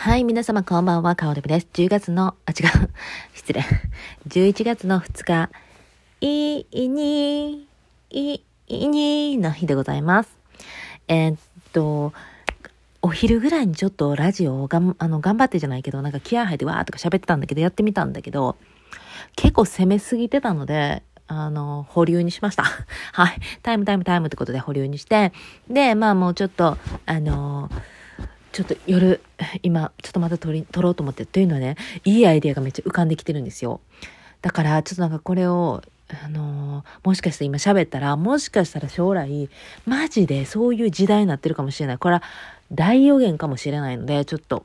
はい、皆様こんばんは、かおるぶです。10月の、あ、違う、失礼。11月の2日、いいに、いいにの日でございます。えー、っと、お昼ぐらいにちょっとラジオをがん、あの、頑張ってじゃないけど、なんか気合入ってわーとか喋ってたんだけど、やってみたんだけど、結構攻めすぎてたので、あの、保留にしました。はい。タイムタイムタイムってことで保留にして、で、まあもうちょっと、あのーちょっと夜、今、ちょっとまた撮り、撮ろうと思って、というのはね、いいアイデアがめっちゃ浮かんできてるんですよ。だから、ちょっとなんかこれを、あのー、もしかして今喋ったら、もしかしたら将来、マジでそういう時代になってるかもしれない。これは大予言かもしれないので、ちょっと、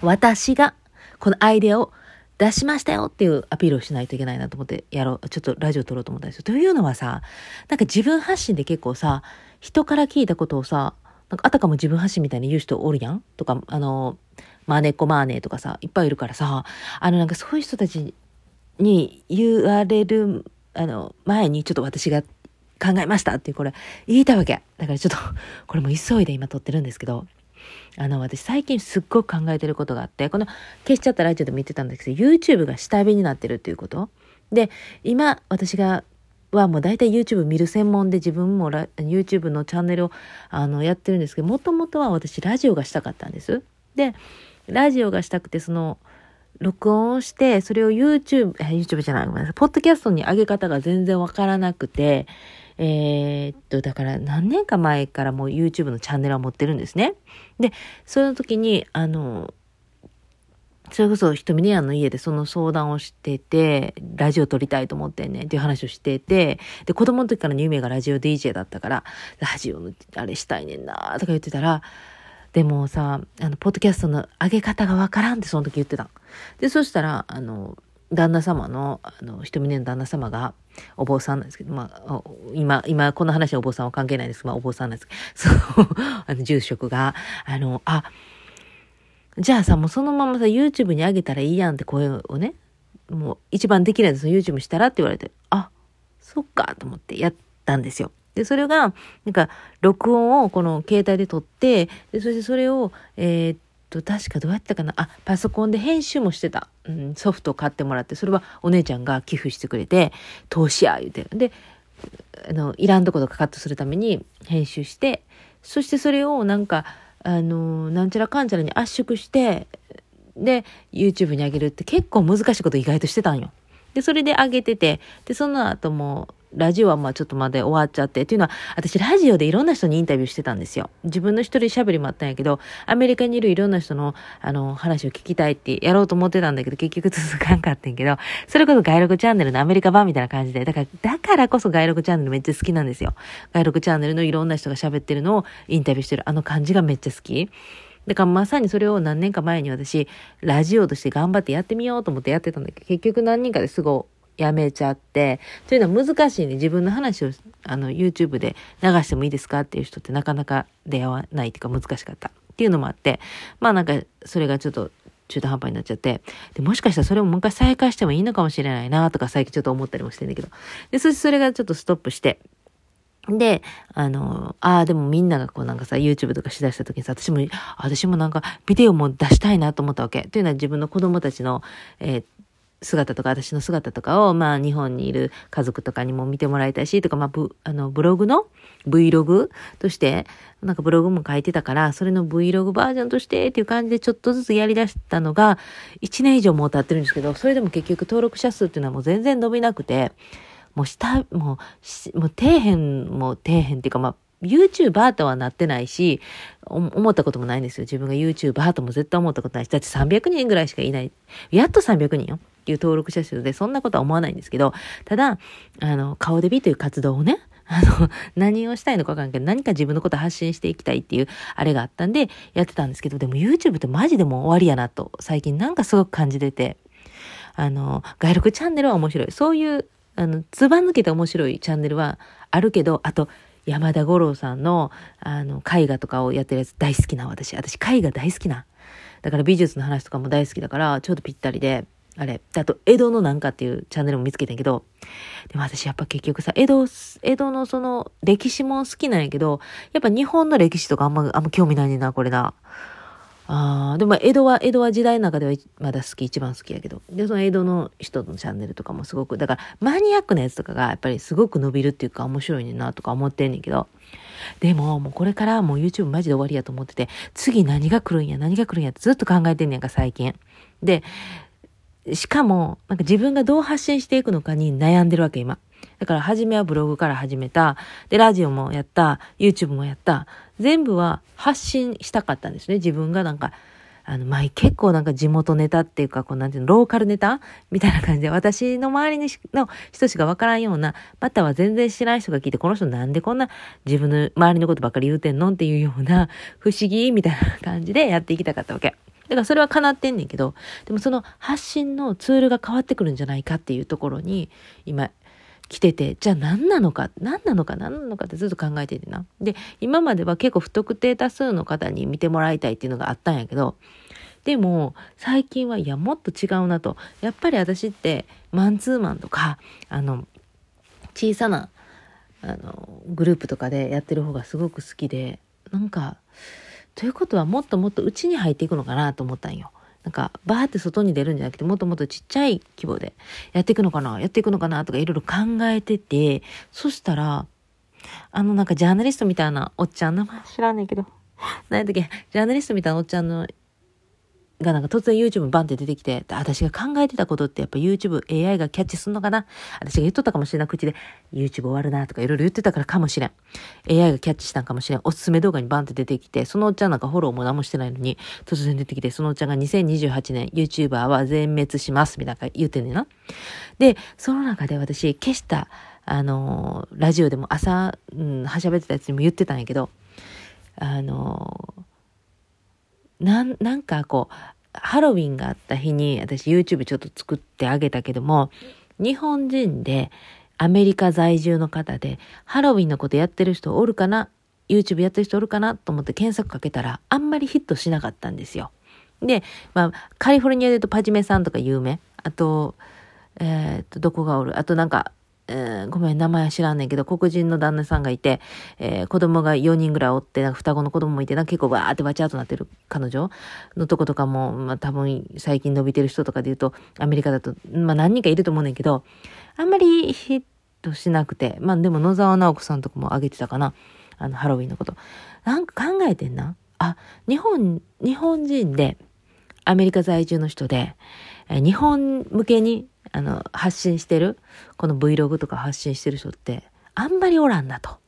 私がこのアイデアを出しましたよっていうアピールをしないといけないなと思ってやろう。ちょっとラジオ撮ろうと思ったんですよ。というのはさ、なんか自分発信で結構さ、人から聞いたことをさ、なんかあたかも自分発信みたいに言う人おるやんとか、あの、マーネッコマーネとかさ、いっぱいいるからさ、あのなんかそういう人たちに言われる、あの、前にちょっと私が考えましたってこれ言いたわけ。だからちょっと、これも急いで今撮ってるんですけど、あの、私最近すっごく考えてることがあって、この消しちゃったラジオでも言ってたんですけど、YouTube が下火になってるっていうこと。で、今私がはもう大体 YouTube 見る専門で自分も YouTube のチャンネルをあのやってるんですけど、もともとは私ラジオがしたかったんです。で、ラジオがしたくて、その、録音をして、それを YouTube、YouTube じゃない、ごめんなさい、ポッドキャストに上げ方が全然わからなくて、えー、っと、だから何年か前からもう YouTube のチャンネルは持ってるんですね。で、その時に、あの、それこそ、ひとみねやの家でその相談をしてて、ラジオ撮りたいと思ってんねん、っていう話をしてて、で、子供の時からの夢がラジオ DJ だったから、ラジオのあれしたいねんなとか言ってたら、でもさ、あの、ポッドキャストの上げ方がわからんってその時言ってた。で、そしたら、あの、旦那様の、あの、ひとみねの旦那様が、お坊さんなんですけど、まあ、今、今、この話はお坊さんは関係ないですけど、まあ、お坊さんなんですけど、その、あの、住職が、あの、あ、じゃあさ、もうそのままさ、YouTube に上げたらいいやんって声をね、もう一番できないです YouTube したらって言われて、あ、そっかと思ってやったんですよ。で、それが、なんか、録音をこの携帯で撮って、で、そしてそれを、えー、っと、確かどうやったかなあ、パソコンで編集もしてた。うん、ソフトを買ってもらって、それはお姉ちゃんが寄付してくれて、投資や、言うて。で、あの、いらんとことかカットするために編集して、そしてそれをなんか、あの、なんちゃらかんちゃらに圧縮して、で、YouTube に上げるって結構難しいこと意外としてたんよ。で、それで上げてて、で、その後も、ラジオはまあちょっとまで終わっちゃって、っていうのは、私ラジオでいろんな人にインタビューしてたんですよ。自分の一人喋りもあったんやけど、アメリカにいるいろんな人の、あの、話を聞きたいってやろうと思ってたんだけど、結局続かんかったんやけど、それこそ外録チャンネルのアメリカ版みたいな感じで、だから、だからこそ外録チャンネルめっちゃ好きなんですよ。外録チャンネルのいろんな人が喋ってるのをインタビューしてる、あの感じがめっちゃ好き。だからまさにそれを何年か前に私、ラジオとして頑張ってやってみようと思ってやってたんだけど、結局何人かですぐやめちゃって、というのは難しいね。自分の話を、あの、YouTube で流してもいいですかっていう人ってなかなか出会わないっていうか難しかった。っていうのもあって、まあなんか、それがちょっと中途半端になっちゃって、で、もしかしたらそれをもう一回再開してもいいのかもしれないなとか最近ちょっと思ったりもしてんだけど。で、そしてそれがちょっとストップして、で、あの、ああ、でもみんながこうなんかさ、YouTube とかしだした時にさ、私も、私もなんかビデオも出したいなと思ったわけ。というのは自分の子供たちの、えー、姿とか私の姿とかを、まあ日本にいる家族とかにも見てもらいたいし、とか、まあブ、あの、ブログの Vlog として、なんかブログも書いてたから、それの Vlog バージョンとしてっていう感じでちょっとずつやり出したのが、1年以上もう経ってるんですけど、それでも結局登録者数っていうのはもう全然伸びなくて、もう下、もう、もう底辺も底辺っていうか、まあ、YouTuber とはなってないし、思ったこともないんですよ。自分が YouTuber とも絶対思ったことないし、だって300人ぐらいしかいない。やっと300人よ。ていう登録者数で、そんなことは思わないんですけど、ただ、あの、顔デビという活動をね、あの、何をしたいのかわかんないけど、何か自分のこと発信していきたいっていう、あれがあったんで、やってたんですけど、でも YouTube ってマジでもう終わりやなと、最近なんかすごく感じてて、あの、外録チャンネルは面白い。そういう、あの、つば抜けて面白いチャンネルはあるけど、あと、山田五郎さんの、あの、絵画とかをやってるやつ大好きな私。私、絵画大好きな。だから美術の話とかも大好きだから、ちょうどぴったりで、あれ。あと、江戸のなんかっていうチャンネルも見つけたんやけど、でも私やっぱ結局さ、江戸、江戸のその歴史も好きなんやけど、やっぱ日本の歴史とかあんま、あんま興味ないねんな、これな。ああ、でも江戸は、江戸は時代の中ではまだ好き、一番好きやけど。で、その江戸の人のチャンネルとかもすごく、だからマニアックなやつとかがやっぱりすごく伸びるっていうか面白いねんなとか思ってんねんけど。でも、もうこれからもう YouTube マジで終わりやと思ってて、次何が来るんや、何が来るんやってずっと考えてんねんか、最近。で、しかも、なんか自分がどう発信していくのかに悩んでるわけ、今。だから初めはブログから始めた。で、ラジオもやった。YouTube もやった。全部は発信したかったんですね。自分がなんか、あの、まあ、結構なんか地元ネタっていうか、こうなんていうの、ローカルネタ？みたいな感じで、私の周りにの人しかわからんような、または全然知らない人が聞いて、この人なんでこんな自分の周りのことばっかり言うてんの？っていうような、不思議みたいな感じでやっていきたかったわけ。だからそれは叶ってんねんけど、でもその発信のツールが変わってくるんじゃないかっていうところに、今、来てて、じゃあ何なのか、何なのか、何なのかってずっと考えててな。で、今までは結構不特定多数の方に見てもらいたいっていうのがあったんやけど、でも、最近は、いや、もっと違うなと。やっぱり私って、マンツーマンとか、あの、小さな、あの、グループとかでやってる方がすごく好きで、なんか、ということはもっともっと内に入っていくのかなと思ったんよ。なんか、バーって外に出るんじゃなくて、もっともっとちっちゃい規模でやっていくのかなやっていくのかなとかいろいろ考えてて、そしたら、あのなんかジャーナリストみたいなおっちゃん、名前知らんねんけど、何やったっけ、ジャーナリストみたいなおっちゃんのがなんか突然 YouTube バンって出てきて、私が考えてたことってやっぱ YouTube、AI がキャッチすんのかな？私が言っとったかもしれない口で YouTube 終わるなとかいろいろ言ってたからかもしれん。AI がキャッチしたんかもしれん。おすすめ動画にバンって出てきて、そのおっちゃんなんかフォローも何もしてないのに、突然出てきて、そのおっちゃんが2028年 YouTuber は全滅しますみたいな言ってんねんな。で、その中で私消した、あのー、ラジオでも朝、うん、はしゃべってたやつにも言ってたんやけど、あのーなん、なんかこう、ハロウィンがあった日に私 YouTube ちょっと作ってあげたけども、日本人でアメリカ在住の方でハロウィンのことやってる人おるかな ?YouTube やってる人おるかなと思って検索かけたらあんまりヒットしなかったんですよ。で、まあ、カリフォルニアで言うとパジメさんとか有名。あと、えー、と、どこがおるあとなんか、えー、ごめん、名前は知らんねんけど、黒人の旦那さんがいて、えー、子供が4人ぐらいおって、なんか双子の子供もいて、なんか結構わーってわちゃーとなってる彼女のとことかも、まあ多分最近伸びてる人とかで言うと、アメリカだと、まあ何人かいると思うねんけど、あんまりヒットしなくて、まあでも野沢直子さんとかもあげてたかな。あの、ハロウィンのこと。なんか考えてんな。あ、日本、日本人で、アメリカ在住の人で、日本向けにあの、発信してる、この Vlog とか発信してる人って、あんまりおらんなと。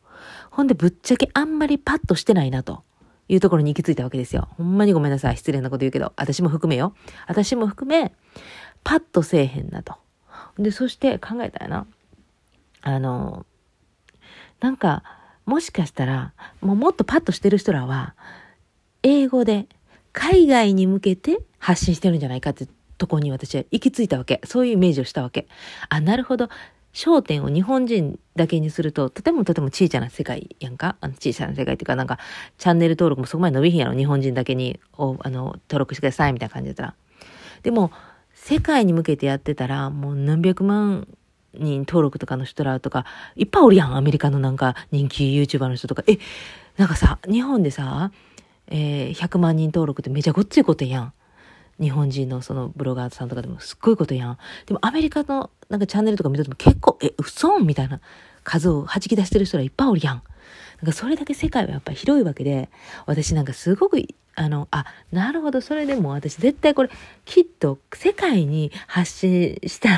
ほんで、ぶっちゃけあんまりパッとしてないなと。いうところに行き着いたわけですよ。ほんまにごめんなさい。失礼なこと言うけど。私も含めよ。私も含め、パッとせえへんなと。で、そして考えたよな。あの、なんか、もしかしたら、もうもっとパッとしてる人らは、英語で海外に向けて発信してるんじゃないかってとこに私は行き着いたわけ。そういうイメージをしたわけ。あ、なるほど。焦点を日本人だけにすると、とてもとても小さな世界やんか？あの小さな世界っていうか、なんか、チャンネル登録もそこまで伸びひんやろ。日本人だけに、おあの、登録してくださいみたいな感じだったら。でも、世界に向けてやってたら、もう何百万人登録とかの人らとか、いっぱいおるやん。アメリカのなんか人気 YouTuber の人とか。え、なんかさ、日本でさ、えー、100万人登録ってめちゃごっついことやん。日本人のそのブロガーさんとかでもすっごいことやん。でもアメリカのなんかチャンネルとか見てても結構、え、嘘みたいな数を弾き出してる人らいっぱいおるやん。なんかそれだけ世界はやっぱり広いわけで、私なんかすごく、あの、あ、なるほど、それでも私絶対これ、きっと世界に発信した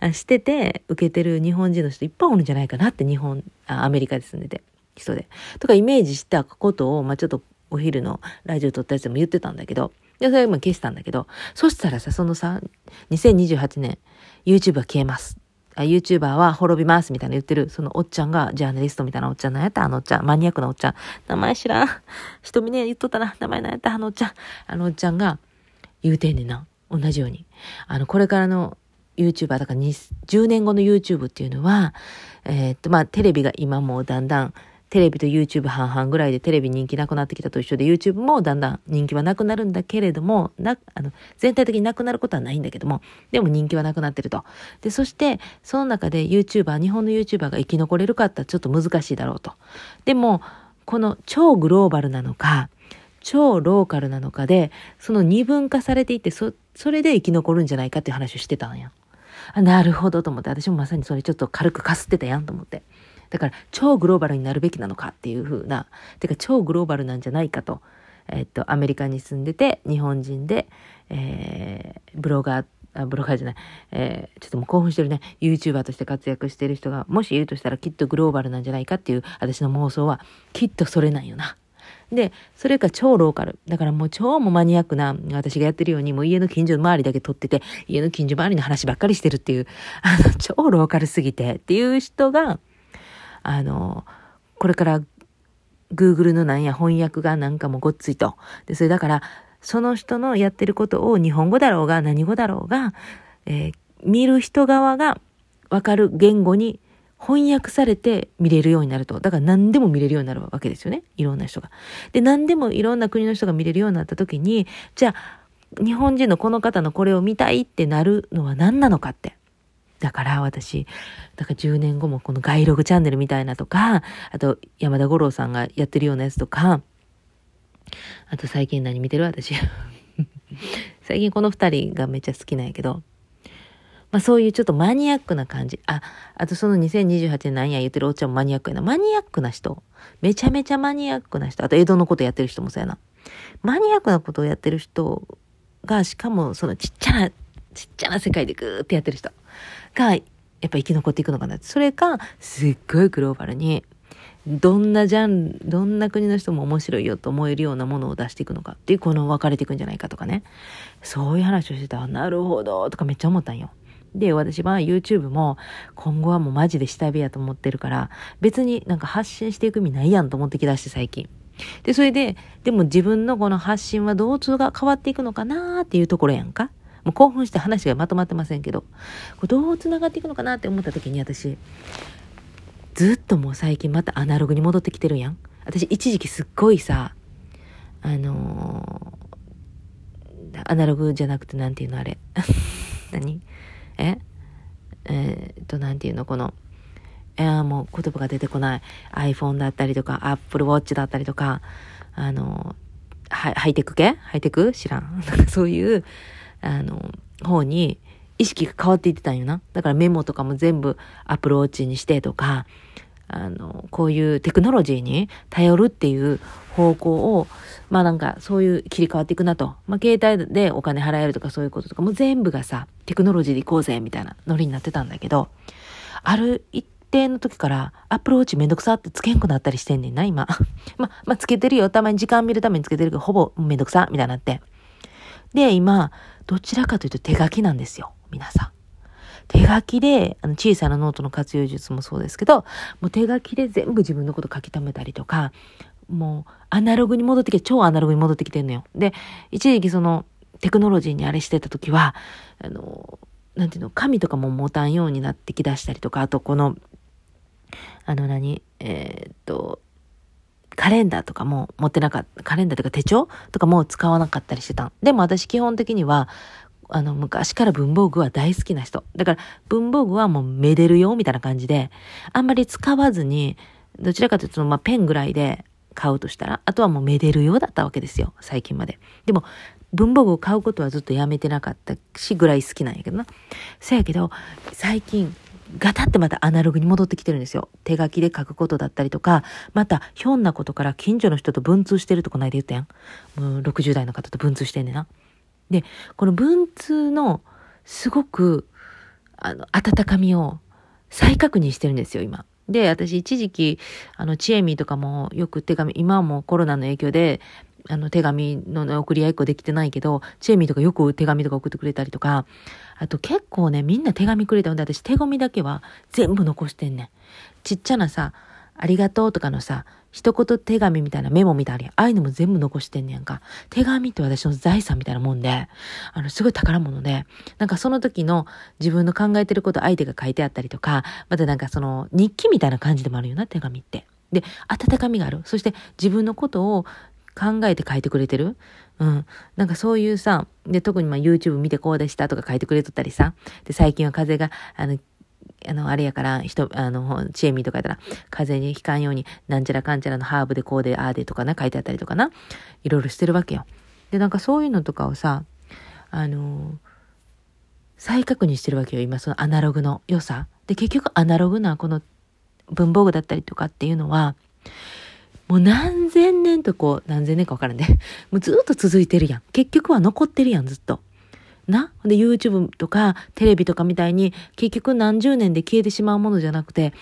ら、してて受けてる日本人の人いっぱいおるんじゃないかなって日本、あアメリカで住んでて、人で。とかイメージしたことを、まあちょっとお昼のラジオ撮ったやつでも言ってたんだけど、で、それ今消したんだけど、そしたらさ、そのさ、2028年、YouTube は消えます。あ、YouTuber は滅びますみたいな言ってる、そのおっちゃんが、ジャーナリストみたいなおっちゃん、なんやった？あのおっちゃん、マニアックなおっちゃん。名前知らん。瞳ね、言っとったな。名前なやった？あのおっちゃん。あのおっちゃんが言うてんねんな。同じように。あの、これからの YouTuber、だから10年後の YouTube っていうのは、えー、っと、まあ、テレビが今もうだんだん、テレビと YouTube 半々ぐらいでテレビ人気なくなってきたと一緒で YouTube もだんだん人気はなくなるんだけれども、な、あの、全体的になくなることはないんだけども、でも人気はなくなってると。で、そして、その中で YouTuber、日本の YouTuber が生き残れるかってちょっと難しいだろうと。でも、この超グローバルなのか、超ローカルなのかで、その二分化されていって、そ、それで生き残るんじゃないかっていう話をしてたんや。なるほどと思って、私もまさにそれちょっと軽くかすってたやんと思って。だから、超グローバルになるべきなのかっていう風な、てか超グローバルなんじゃないかと、えっと、アメリカに住んでて、日本人で、えー、ブロガー、あ、ブロガーじゃない、えー、ちょっともう興奮してるね、YouTuber として活躍してる人が、もしいるとしたらきっとグローバルなんじゃないかっていう、私の妄想は、きっとそれなんよな。で、それか超ローカル。だからもう超もマニアックな、私がやってるように、もう家の近所の周りだけ撮ってて、家の近所周りの話ばっかりしてるっていう、あの、超ローカルすぎてっていう人が、あの、これから Google のなんや翻訳がなんかもごっついと。で、それだから、その人のやってることを日本語だろうが何語だろうが、えー、見る人側がわかる言語に翻訳されて見れるようになると。だから何でも見れるようになるわけですよね。いろんな人が。で、何でもいろんな国の人が見れるようになった時に、じゃあ、日本人のこの方のこれを見たいってなるのは何なのかって。だから私、だから10年後もこのガイログチャンネルみたいなとか、あと山田五郎さんがやってるようなやつとか、あと最近何見てる？私。最近この二人がめっちゃ好きなんやけど、まあそういうちょっとマニアックな感じ。あ、あとその2028年なんや言ってるおっちゃんもマニアックやな。マニアックな人。めちゃめちゃマニアックな人。あと江戸のことやってる人もそうやな。マニアックなことをやってる人が、しかもそのちっちゃな、ちっちゃな世界でグーってやってる人が、やっぱ生き残っていくのかな。それか、すっごいグローバルに、どんなジャンル、どんな国の人も面白いよと思えるようなものを出していくのかっていう、この分かれていくんじゃないかとかね。そういう話をしてたなるほど、とかめっちゃ思ったんよ。で、私は YouTube も今後はもうマジで下火やと思ってるから、別になんか発信していく意味ないやんと思ってきだして最近。で、それで、でも自分のこの発信はどう通が変わっていくのかなっていうところやんか。もう興奮して話がまとまってませんけど、これどう繋がっていくのかなって思った時に私、ずっともう最近またアナログに戻ってきてるやん。私一時期すっごいさ、あのー、アナログじゃなくてなんていうのあれ。何？え？えー、っと、なんていうのこの、えー、もう言葉が出てこない iPhone だったりとか Apple Watch だったりとか、あのハイテク系？ハイテク？知らん。そういう、あの、方に意識が変わっていってたんよな。だからメモとかも全部アプローチにしてとか、あの、こういうテクノロジーに頼るっていう方向を、まあなんかそういう切り替わっていくなと。まあ携帯でお金払えるとかそういうこととかも全部がさ、テクノロジーで行こうぜみたいなノリになってたんだけど、ある一定の時から Apple Watch めんどくさってつけんくなったりしてんねんな、今。ま、まあ、つけてるよ。たまに時間見るためにつけてるけど、ほぼめんどくさみたいになって。で、今、どちらかというと手書きなんですよ。皆さん。手書きで、あの小さなノートの活用術もそうですけど、もう手書きで全部自分のこと書き留めたりとか、もうアナログに戻ってきて、超アナログに戻ってきてんのよ。で、一時期そのテクノロジーにあれしてた時は、あの、なんていうの、紙とかも持たんようになってきだしたりとか、あとこの、あの何、えー、っと、カレンダーとかも持ってなかった、カレンダーとか手帳とかも使わなかったりしてた。でも私基本的には、あの、昔から文房具は大好きな人。だから、文房具はもうめでるよ、みたいな感じで、あんまり使わずに、どちらかというと、まあ、ペンぐらいで買うとしたら、あとはもうめでるようだったわけですよ、最近まで。でも、文房具を買うことはずっとやめてなかったし、ぐらい好きなんやけどな。そやけど、最近、ガタってまたアナログに戻ってきてるんですよ。手書きで書くことだったりとか、また、ひょんなことから近所の人と文通してるとこないで言ったやん。もう60代の方と文通してんねんな。で、この文通のすごく、あの、温かみを再確認してるんですよ、今。で、私一時期、あの、チエミとかもよく手紙、今はもうコロナの影響で、あの、手紙の、送り合いっこできてないけど、チエミーとかよく手紙とか送ってくれたりとか、あと結構ね、みんな手紙くれたので、私手紙だけは全部残してんねん。ちっちゃなさ、ありがとうとかのさ、一言手紙みたいなメモみたいなああいうのも全部残してんねやんか。手紙って私の財産みたいなもんで、あの、すごい宝物で、なんかその時の自分の考えてること相手が書いてあったりとか、またなんかその日記みたいな感じでもあるよな、手紙って。で、温かみがある。そして自分のことを考えて書いてくれてる？うん。なんかそういうさ、で、特にまあ YouTube 見てこうでしたとか書いてくれとったりさ。で、最近は風が、あの、あの、あれやから、人、あの、チエミとかやったら、風邪にひかんように、なんちゃらかんちゃらのハーブでこうで、ああでとかな、書いてあったりとかな。いろいろしてるわけよ。で、なんかそういうのとかをさ、あの、再確認してるわけよ、今、そのアナログの良さ。で、結局アナログなこの文房具だったりとかっていうのは、もう何千年とこう、何千年かわからんね。もうずっと続いてるやん。結局は残ってるやん、ずっと。な？で、YouTube とかテレビとかみたいに結局何十年で消えてしまうものじゃなくて、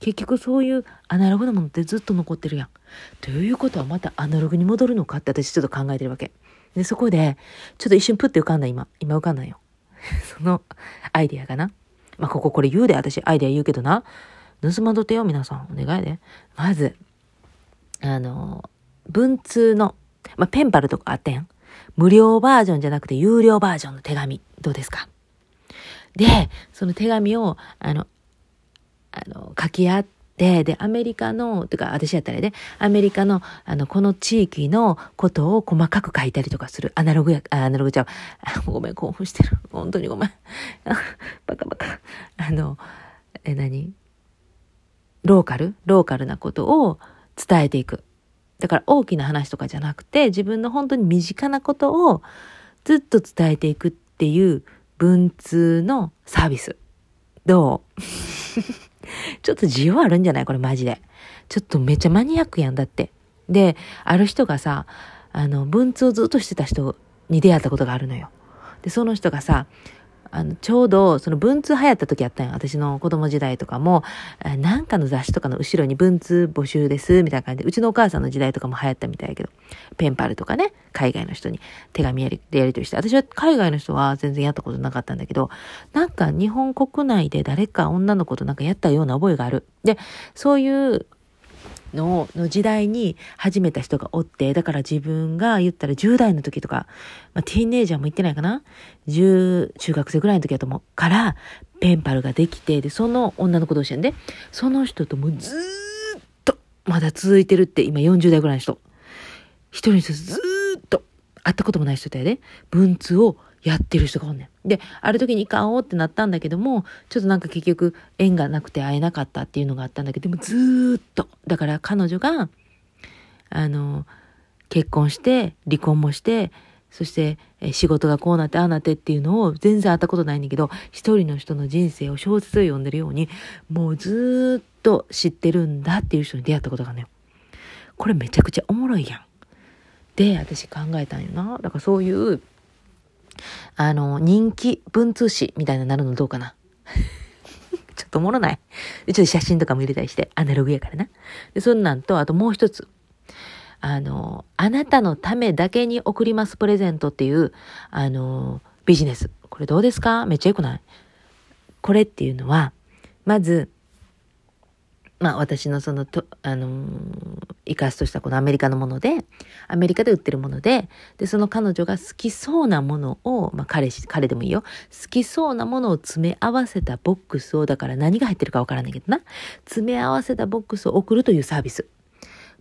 結局そういうアナログなものってずっと残ってるやん。ということはまたアナログに戻るのかって私ちょっと考えてるわけ。で、そこで、ちょっと一瞬プッて浮かんだ今。今浮かんだよ。そのアイディアかな。まあ、こここれ言うで、私アイディア言うけどな。盗まどてよ、皆さん。お願いで。まず、あの、文通の、まあ、ペンパルとかあったやん。無料バージョンじゃなくて有料バージョンの手紙。どうですか？で、その手紙を、あの、あの、書き合って、で、アメリカの、てか、私やったらね、アメリカの、あの、この地域のことを細かく書いたりとかする。アナログや、アナログちゃう。ごめん、興奮してる。本当にごめん。バカバカ。あの、え、何？ローカル？ローカルなことを伝えていく。だから大きな話とかじゃなくて、自分の本当に身近なことをずっと伝えていくっていう文通のサービス。どう？ちょっと需要あるんじゃない？これマジで。ちょっとめっちゃマニアックやんだって。で、ある人がさ、あの、文通をずっとしてた人に出会ったことがあるのよ。で、その人がさ、あの、ちょうど、その文通流行った時やったんよ。私の子供時代とかも、なんかの雑誌とかの後ろに文通募集です、みたいな感じで、うちのお母さんの時代とかも流行ったみたいやけど、ペンパルとかね、海外の人に手紙やり、でやり取りして、私は海外の人は全然やったことなかったんだけど、なんか日本国内で誰か女の子となんかやったような覚えがある。で、そういうのの時代に始めた人がおって、だから自分が言ったら10代の時とか、まあ、ティーンネイジャーも言ってないかな ?10、中学生ぐらいの時だと思う。から、ペンパルができて、で、その女の子同士やんで、その人ともずーっと、まだ続いてるって、今40代ぐらいの人。一人の人ずーっと、会ったこともない人やで、文通をやってる人がおんねん。で、ある時に行かおうってなったんだけども、ちょっとなんか結局縁がなくて会えなかったっていうのがあったんだけど、でもずっと、だから彼女が、あの、結婚して、離婚もして、そして仕事がこうなってああなってっていうのを全然会ったことないんだけど、一人の人の人生を小説を読んでるように、もうずっと知ってるんだっていう人に出会ったことがね、これめちゃくちゃおもろいやん。で、私考えたんよな。だからそういう、あの、人気文通誌みたいななるのどうかな？ちょっとおもろない。ちょっと写真とかも入れたりして、アナログやからな。で、そんなんと、あともう一つ。あの、あなたのためだけに送りますプレゼントっていう、あの、ビジネス。これどうですか？めっちゃ良くない？これっていうのは、まず、まあ私のそのと、あのー、生かすとしたこのアメリカのもので、アメリカで売ってるもので、で、その彼女が好きそうなものを、まあ彼氏、彼でもいいよ。好きそうなものを詰め合わせたボックスを、だから何が入ってるかわからないけどな。詰め合わせたボックスを送るというサービス。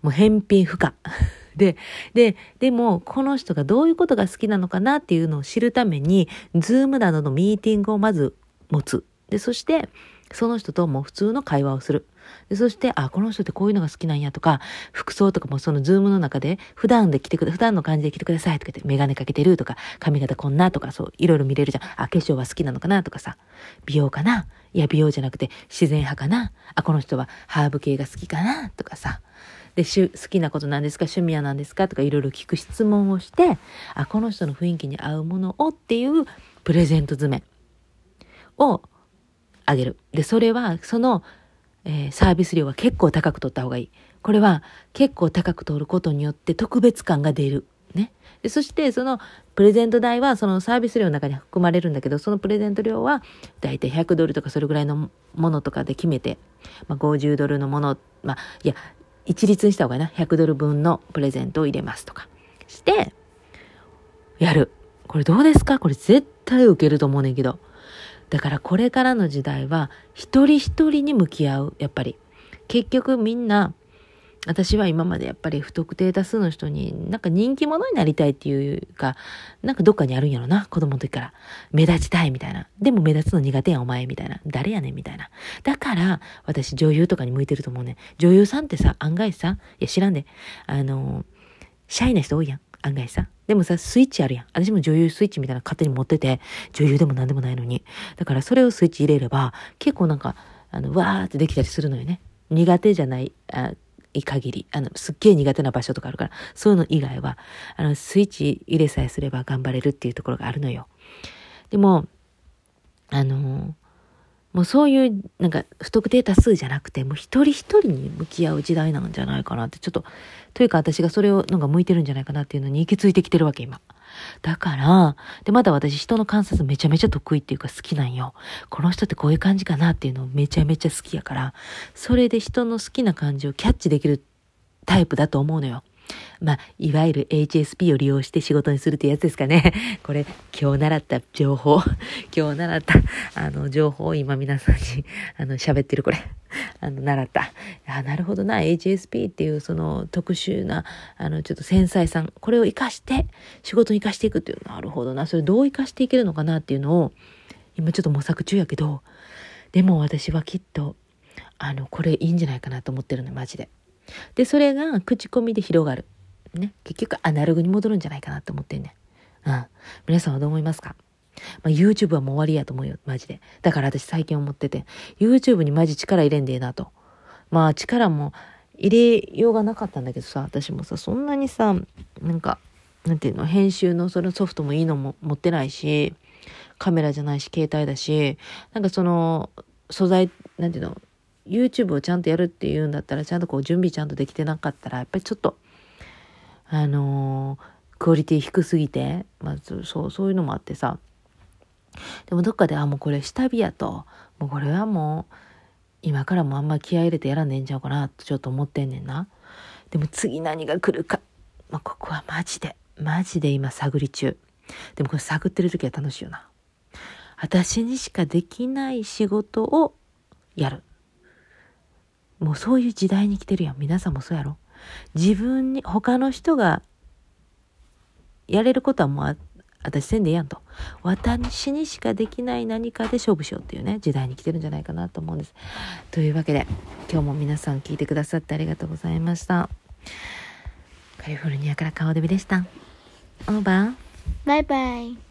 もう返品不可。で、で、でも、この人がどういうことが好きなのかなっていうのを知るために、 Zoom などのミーティングをまず持つ。で、そして、その人とも普通の会話をする。でそして、あ、この人ってこういうのが好きなんやとか、服装とかもその Zoom の中で、普段で来てくだ、普段の感じで来てくださいとか言って、メガネかけてるとか、髪型こんなとか、そう、いろいろ見れるじゃん。あ、化粧は好きなのかなとかさ、美容かな？いや、美容じゃなくて自然派かな？あ、この人はハーブ系が好きかなとかさ。で、好きなことなんですか？趣味は何ですか？とかいろいろ聞く質問をして、あ、この人の雰囲気に合うものをっていうプレゼント詰めをあげる。で、それは、その、えー、サービス料は結構高く取った方がいい。これは結構高く取ることによって特別感が出る。ね。でそして、そのプレゼント代はそのサービス料の中に含まれるんだけど、そのプレゼント料はだいたい100ドルとかそれぐらいのものとかで決めて、まあ、50ドルのもの、まあ、いや、一律にした方がいいな。100ドル分のプレゼントを入れますとかして、やる。これどうですか？これ絶対受けると思うねんけど。だからこれからの時代は一人一人に向き合う。やっぱり。結局みんな、私は今までやっぱり不特定多数の人になんか人気者になりたいっていうか、なんかどっかにあるんやろな、子供の時から。目立ちたいみたいな。でも目立つの苦手やお前みたいな。誰やねんみたいな。だから私女優とかに向いてると思うね。女優さんってさ、案外さ、いや知らんで、あの、シャイな人多いやん。案外さ。でもさ、スイッチあるやん。私も女優スイッチみたいな勝手に持ってて、女優でも何でもないのに。だからそれをスイッチ入れれば、結構なんか、あの、わーってできたりするのよね。苦手じゃない、あい限り、あの、すっげえ苦手な場所とかあるから、そういうの以外は、あの、スイッチ入れさえすれば頑張れるっていうところがあるのよ。でも、あの、もうそういう、なんか、不特定多数じゃなくて、もう一人一人に向き合う時代なんじゃないかなって、ちょっと、というか私がそれを、なんか向いてるんじゃないかなっていうのに行き着いてきてるわけ、今。だから、で、まだ私人の観察めちゃめちゃ得意っていうか好きなんよ。この人ってこういう感じかなっていうのめちゃめちゃ好きやから、それで人の好きな感じをキャッチできるタイプだと思うのよ。まあ、いわゆる HSP を利用して仕事にするってやつですかね。これ、今日習った情報、今日習った、あの、情報を今皆さんに、あの、喋ってるこれ。あの、習った。あ、なるほどな、HSP っていうその特殊な、あの、ちょっと繊細さん、これを活かして、仕事に活かしていくっていう、なるほどな、それどう活かしていけるのかなっていうのを、今ちょっと模索中やけど、でも私はきっと、あの、これいいんじゃないかなと思ってるの、マジで。で、それが口コミで広がる。ね。結局アナログに戻るんじゃないかなと思ってんね。うん。皆さんはどう思いますか？まあ、YouTube はもう終わりやと思うよ、マジで。だから私最近思ってて、YouTube にマジ力入れんでええなと。まあ力も入れようがなかったんだけどさ、私もさ、そんなにさ、なんか、なんていうの、編集のそのソフトもいいのも持ってないし、カメラじゃないし、携帯だし、なんかその、素材、なんていうの、YouTube をちゃんとやるっていうんだったら、ちゃんとこう準備ちゃんとできてなかったら、やっぱりちょっと、あのー、クオリティ低すぎて、まず、そう、そういうのもあってさ、でもどっかで、あ、もうこれ下火やと、もうこれはもう、今からもあんま気合入れてやらんでんちゃうかな、とちょっと思ってんねんな。でも次何が来るか、まあ、ここはマジで、マジで今探り中。でもこれ探ってる時は楽しいよな。私にしかできない仕事をやる。もうそういう時代に来てるやん。皆さんもそうやろ。自分に、他の人がやれることはもう私せんでやんと。私にしかできない何かで勝負しようっていうね、時代に来てるんじゃないかなと思うんです。というわけで、今日も皆さん聞いてくださってありがとうございました。カリフォルニアから顔デビでした。オーバー。バイバイ。